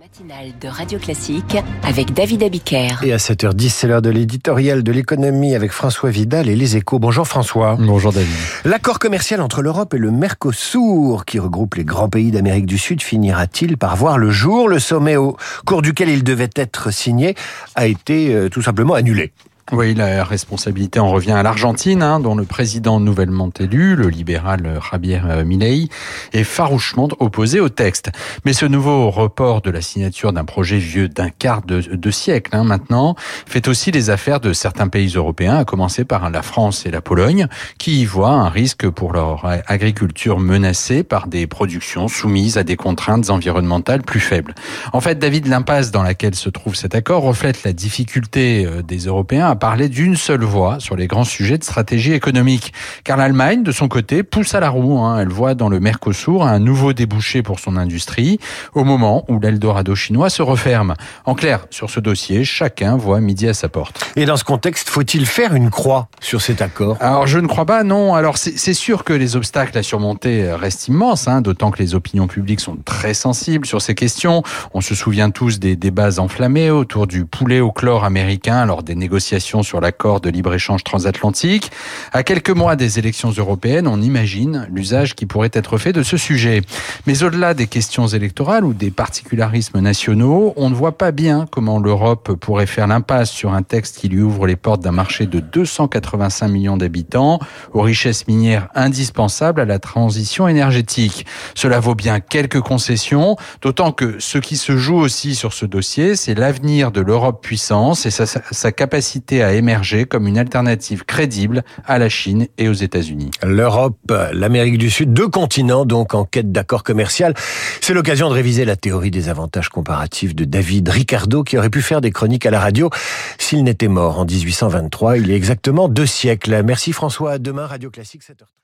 Matinale de Radio Classique avec David Abiker. Et à 7h10, c'est l'heure de l'éditorial de l'économie avec François Vidal et les échos. Bonjour François. Bonjour David. L'accord commercial entre l'Europe et le Mercosur, qui regroupe les grands pays d'Amérique du Sud, finira-t-il par voir le jour? Le sommet au cours duquel il devait être signé a été euh, tout simplement annulé. Oui, la responsabilité en revient à l'Argentine, hein, dont le président nouvellement élu, le libéral Javier Milei, est farouchement opposé au texte. Mais ce nouveau report de la signature d'un projet vieux d'un quart de, de siècle hein, maintenant fait aussi les affaires de certains pays européens, à commencer par la France et la Pologne, qui y voient un risque pour leur agriculture menacée par des productions soumises à des contraintes environnementales plus faibles. En fait, David, l'impasse dans laquelle se trouve cet accord reflète la difficulté euh, des Européens à parler d'une seule voix sur les grands sujets de stratégie économique. Car l'Allemagne, de son côté, pousse à la roue. Hein. Elle voit dans le Mercosur un nouveau débouché pour son industrie, au moment où l'Eldorado chinois se referme. En clair, sur ce dossier, chacun voit midi à sa porte. Et dans ce contexte, faut-il faire une croix sur cet accord? Alors, je ne crois pas, non. Alors, c'est sûr que les obstacles à surmonter restent immenses, hein, d'autant que les opinions publiques sont très sensibles sur ces questions. On se souvient tous des débats enflammés autour du poulet au chlore américain lors des négociations sur l'accord de libre-échange transatlantique. À quelques mois des élections européennes, on imagine l'usage qui pourrait être fait de ce sujet. Mais au-delà des questions électorales ou des particularismes nationaux, on ne voit pas bien comment l'Europe pourrait faire l'impasse sur un texte qui lui ouvre les portes d'un marché de 285 millions d'habitants, aux richesses minières indispensables à la transition énergétique. Cela vaut bien quelques concessions, d'autant que ce qui se joue aussi sur ce dossier, c'est l'avenir de l'Europe puissance et sa, sa à émerger comme une alternative crédible à la Chine et aux États-Unis. L'Europe, l'Amérique du Sud, deux continents donc en quête d'accord commercial. C'est l'occasion de réviser la théorie des avantages comparatifs de David Ricardo qui aurait pu faire des chroniques à la radio s'il n'était mort en 1823, il y a exactement deux siècles. Merci François, à demain Radio Classique 7h30.